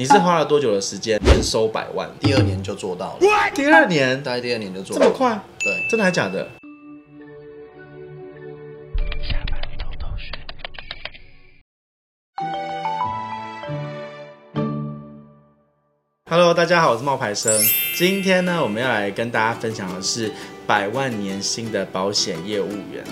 你是花了多久的时间年收百万？第二年就做到了。第二年，大概第二年就做到了。这么快？对，真的还假的？下班偷偷学。Hello，大家好，我是冒牌生。今天呢，我们要来跟大家分享的是百万年薪的保险业务员。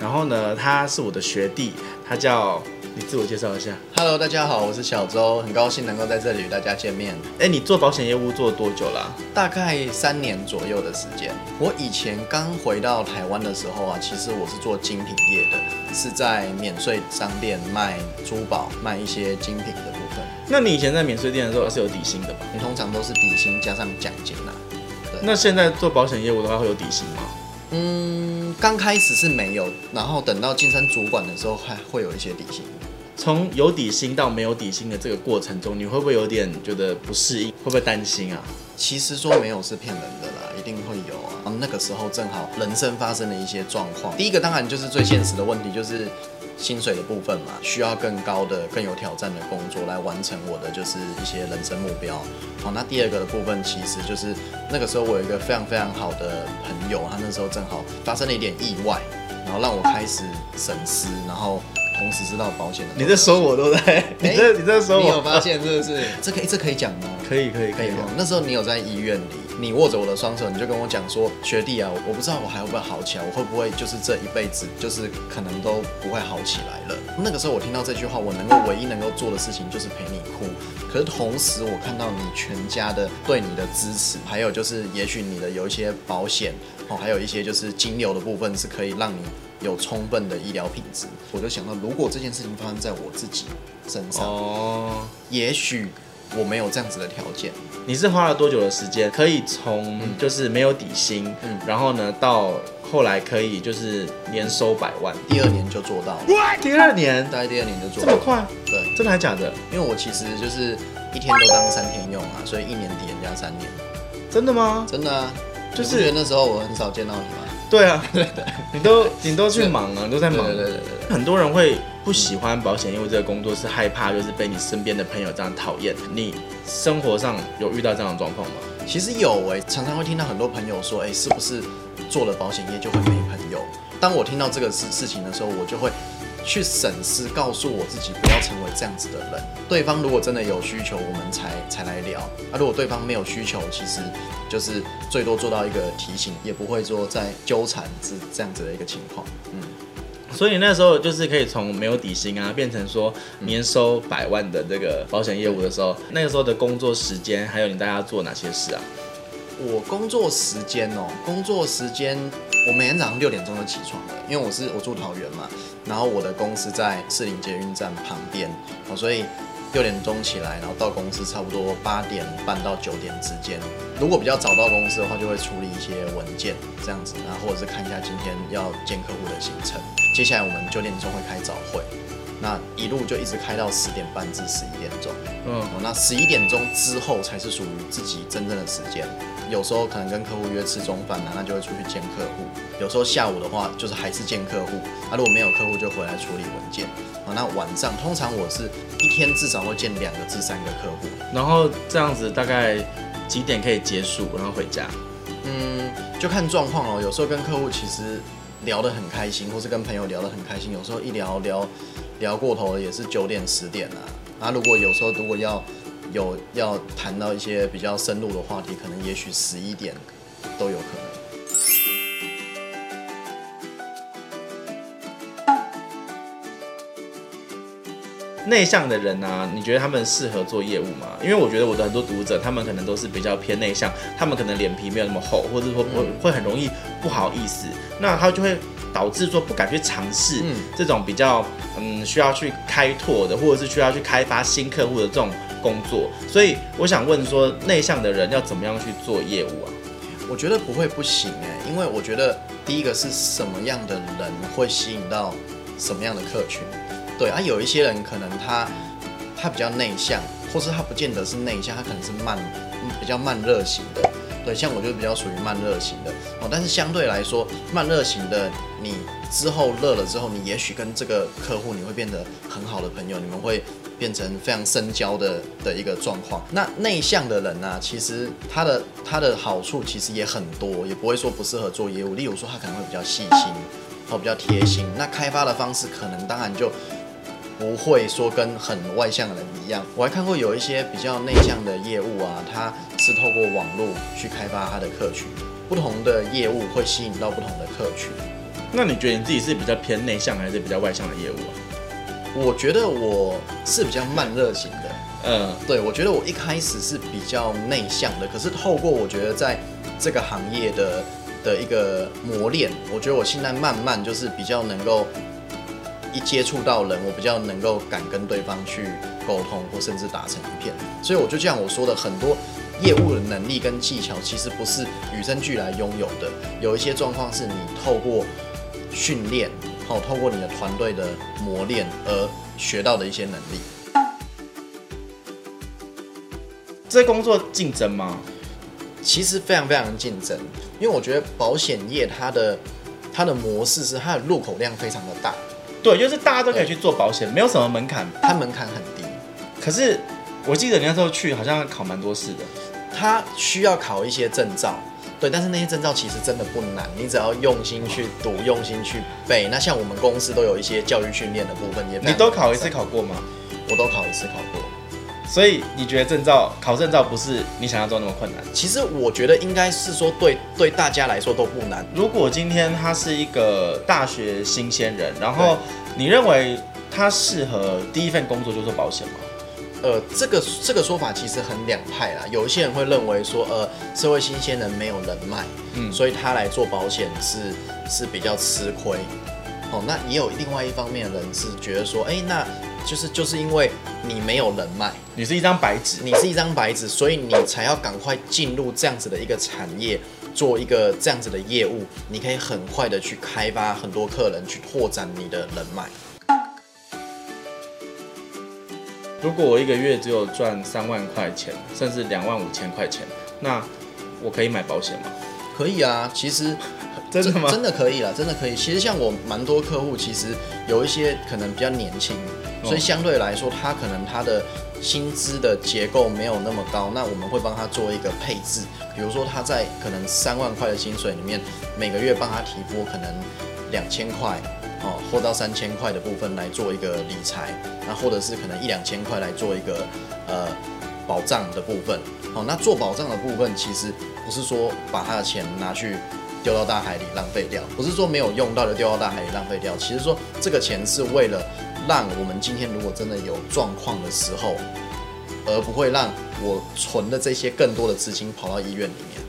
然后呢，他是我的学弟，他叫。你自我介绍一下。Hello，大家好，我是小周，很高兴能够在这里与大家见面。哎，你做保险业务做了多久了啊？大概三年左右的时间。我以前刚回到台湾的时候啊，其实我是做精品业的，是在免税商店卖珠宝，卖一些精品的部分。那你以前在免税店的时候是有底薪的吧？你通常都是底薪加上奖金啊。对。那现在做保险业务的话会有底薪吗？嗯，刚开始是没有，然后等到晋升主管的时候还会有一些底薪。从有底薪到没有底薪的这个过程中，你会不会有点觉得不适应？会不会担心啊？其实说没有是骗人的啦，一定会有啊。那个时候正好人生发生了一些状况。第一个当然就是最现实的问题，就是薪水的部分嘛，需要更高的、更有挑战的工作来完成我的就是一些人生目标。好，那第二个的部分其实就是那个时候我有一个非常非常好的朋友，他那时候正好发生了一点意外，然后让我开始审思，然后。同时知道保险的，你在说我都在，欸、你在你在说我，你有发现是不是？这可以这可以讲吗？可以可以可以。那时候你有在医院里，你握着我的双手，你就跟我讲说，学弟啊，我不知道我还会不会好起来，我会不会就是这一辈子就是可能都不会好起来了。那个时候我听到这句话，我能够唯一能够做的事情就是陪你哭。可是同时我看到你全家的对你的支持，还有就是也许你的有一些保险哦，还有一些就是金流的部分是可以让你。有充分的医疗品质，我就想到，如果这件事情发生在我自己身上，哦，也许我没有这样子的条件。你是花了多久的时间，可以从就是没有底薪，嗯，然后呢，到后来可以就是年收百万，第二年就做到了。第二年，大概第二年就做到了。这么快？对，真的还假的？因为我其实就是一天都当三天用啊，所以一年抵人家三年。真的吗？真的啊，就是觉得那时候我很少见到你嘛。对啊，对的，你都你都去忙啊，你都在忙。对对对，很多人会不喜欢保险业务这个工作，是害怕就是被你身边的朋友这样讨厌。你生活上有遇到这样的状况吗？其实有哎，常常会听到很多朋友说，哎，是不是做了保险业就会没朋友？当我听到这个事事情的时候，我就会。去审视，告诉我自己不要成为这样子的人。对方如果真的有需求，我们才才来聊。啊，如果对方没有需求，其实就是最多做到一个提醒，也不会说再纠缠是这样子的一个情况。嗯，所以你那时候就是可以从没有底薪啊，变成说年收百万的这个保险业务的时候，那个时候的工作时间，还有你大家做哪些事啊？我工作时间哦，工作时间，我每天早上六点钟就起床了，因为我是我住桃园嘛，然后我的公司在士林捷运站旁边，哦，所以六点钟起来，然后到公司差不多八点半到九点之间。如果比较早到公司的话，就会处理一些文件这样子，然后或者是看一下今天要见客户的行程。接下来我们九点钟会开早会。那一路就一直开到十点半至十一点钟，嗯，那十一点钟之后才是属于自己真正的时间。有时候可能跟客户约吃中饭呢，那就会出去见客户。有时候下午的话，就是还是见客户。啊，如果没有客户，就回来处理文件。啊，那晚上通常我是一天至少会见两个至三个客户。然后这样子大概几点可以结束，然后回家？嗯，就看状况哦。有时候跟客户其实聊得很开心，或是跟朋友聊得很开心。有时候一聊聊。聊过头了也是九点十点啊，啊，如果有时候如果要有要谈到一些比较深入的话题，可能也许十一点都有可能。内向的人啊，你觉得他们适合做业务吗？因为我觉得我的很多读者，他们可能都是比较偏内向，他们可能脸皮没有那么厚，或者说会会很容易不好意思，那他就会。导致说不敢去尝试这种比较嗯需要去开拓的，或者是需要去开发新客户的这种工作，所以我想问说，内向的人要怎么样去做业务啊？我觉得不会不行哎，因为我觉得第一个是什么样的人会吸引到什么样的客群，对啊，有一些人可能他他比较内向，或是他不见得是内向，他可能是慢比较慢热型的。对，像我就比较属于慢热型的哦，但是相对来说，慢热型的你之后热了之后，你也许跟这个客户你会变得很好的朋友，你们会变成非常深交的的一个状况。那内向的人呢、其实他的他的好处其实也很多，也不会说不适合做业务。例如说，他可能会比较细心，或比较贴心。那开发的方式可能当然就不会说跟很外向的人一样。我还看过有一些比较内向的业务啊，他是透过网络去开发他的客群。不同的业务会吸引到不同的客群。那你觉得你自己是比较偏内向还是比较外向的业务啊？我觉得我是比较慢热型的。嗯，对，我觉得我一开始是比较内向的，可是透过我觉得在这个行业的的一个磨练，我觉得我现在慢慢就是比较能够一接触到人，我比较能够敢跟对方去沟通，或甚至打成一片。所以我就像我说的很多。业务的能力跟技巧其实不是与生俱来拥有的，有一些状况是你透过训练，好，透过你的团队的磨练而学到的一些能力。这工作竞争吗？其实非常非常竞争，因为我觉得保险业它的它的模式是它的入口量非常的大，对，就是大家都可以去做保险，没有什么门槛，它门槛很低。可是我记得你那时候去好像考蛮多试的。它需要考一些证照，对，但是那些证照其实真的不难，你只要用心去读，用心去背。那像我们公司都有一些教育训练的部分，也你都考一次考过吗？我都考一次考过。所以你觉得证照考证照不是你想象中那么困难？其实我觉得应该是说对对大家来说都不难。如果今天他是一个大学新鲜人，然后你认为他适合第一份工作就做保险吗？呃，这个这个说法其实很两派啦。有一些人会认为说，呃，社会新鲜人没有人脉，嗯，所以他来做保险是是比较吃亏。哦，那也有另外一方面的人是觉得说，哎，那就是就是因为你没有人脉，你是一张白纸，你是一张白纸，所以你才要赶快进入这样子的一个产业，做一个这样子的业务，你可以很快的去开发很多客人，去拓展你的人脉。如果我一个月只有赚三万块钱，甚至两万五千块钱，那我可以买保险吗？可以啊，其实真的吗？真的可以啦，真的可以。其实像我蛮多客户，其实有一些可能比较年轻，所以相对来说，他可能他的薪资的结构没有那么高，那我们会帮他做一个配置，比如说他在可能三万块的薪水里面，每个月帮他提拨可能两千块。哦，或到三千块的部分来做一个理财，那或者是可能一两千块来做一个呃保障的部分。哦，那做保障的部分其实不是说把他的钱拿去丢到大海里浪费掉，不是说没有用到的丢到大海里浪费掉。其实说这个钱是为了让我们今天如果真的有状况的时候，而不会让我存的这些更多的资金跑到医院里面。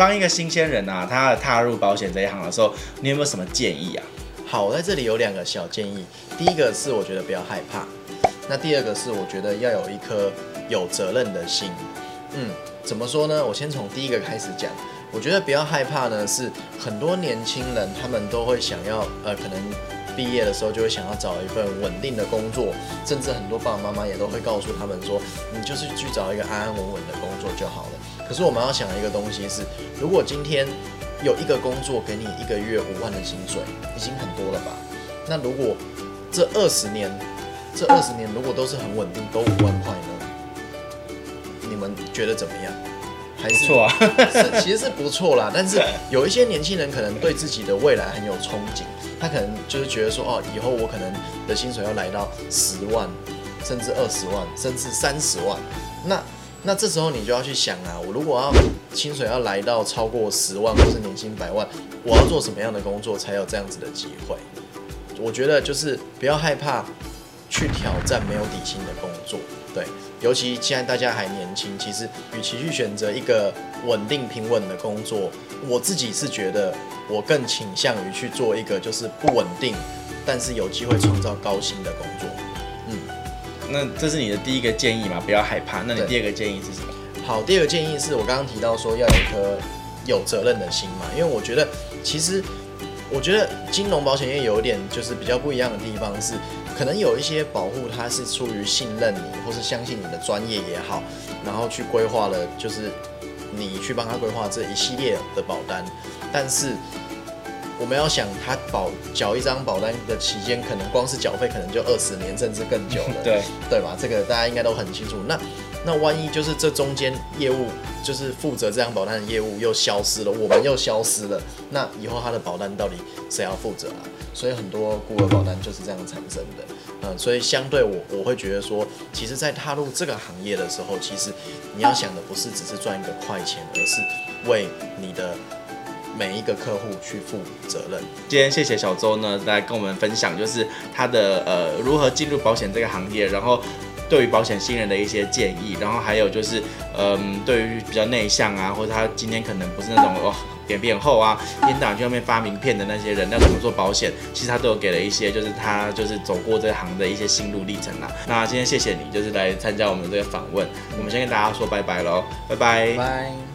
当一个新鲜人啊，他踏入保险这一行的时候，你有没有什么建议啊？好，我在这里有两个小建议。第一个是我觉得不要害怕，那第二个是我觉得要有一颗有责任的心。嗯，怎么说呢？我先从第一个开始讲。我觉得不要害怕呢，是很多年轻人他们都会想要，呃，可能毕业的时候就会想要找一份稳定的工作，甚至很多爸爸妈妈也都会告诉他们说，你就是去找一个安安稳稳的工作就好了。可是我们要想一个东西是，如果今天有一个工作给你一个月五万的薪水，已经很多了吧？那如果这二十年，这二十年如果都是很稳定，都五万块呢？你们觉得怎么样？还是不错啊，是其实是不错啦。但是有一些年轻人可能对自己的未来很有憧憬，他可能就是觉得说，哦，以后我可能的薪水要来到十万，甚至二十万，甚至三十万，那。那这时候你就要去想啊，我如果要薪水要来到超过十万或是年薪百万，我要做什么样的工作才有这样子的机会？我觉得就是不要害怕去挑战没有底薪的工作，对，尤其现在大家还年轻，其实与其去选择一个稳定平稳的工作，我自己是觉得我更倾向于去做一个就是不稳定，但是有机会创造高薪的工作。那这是你的第一个建议嘛？不要害怕。那你第二个建议是什么？好，第二个建议是我刚刚提到说要有一颗有责任的心嘛。因为我觉得，其实我觉得金融保险业有一点就是比较不一样的地方是，可能有一些保护它是出于信任你，或是相信你的专业也好，然后去规划了，就是你去帮他规划这一系列的保单。但是我们要想他保缴一张保单的期间，可能光是缴费可能就二十年甚至更久了，对对吧？这个大家应该都很清楚。那那万一就是这中间业务就是负责这张保单的业务又消失了，我们又消失了，那以后他的保单到底谁要负责啊？所以很多孤儿保单就是这样产生的。嗯，所以相对我我会觉得说，其实，在踏入这个行业的时候，其实你要想的不是只是赚一个快钱，而是为你的每一个客户去负责任。今天谢谢小周呢，来跟我们分享，就是他的呃如何进入保险这个行业，然后。对于保险新人的一些建议，然后还有就是，嗯，对于比较内向啊，或者他今天可能不是那种哦脸皮很厚啊，天到晚去外面发名片的那些人，要怎么做保险？其实他都有给了一些，就是他就是走过这行的一些心路历程啦。那今天谢谢你，就是来参加我们这个访问，我们先跟大家说拜拜喽，拜拜。拜。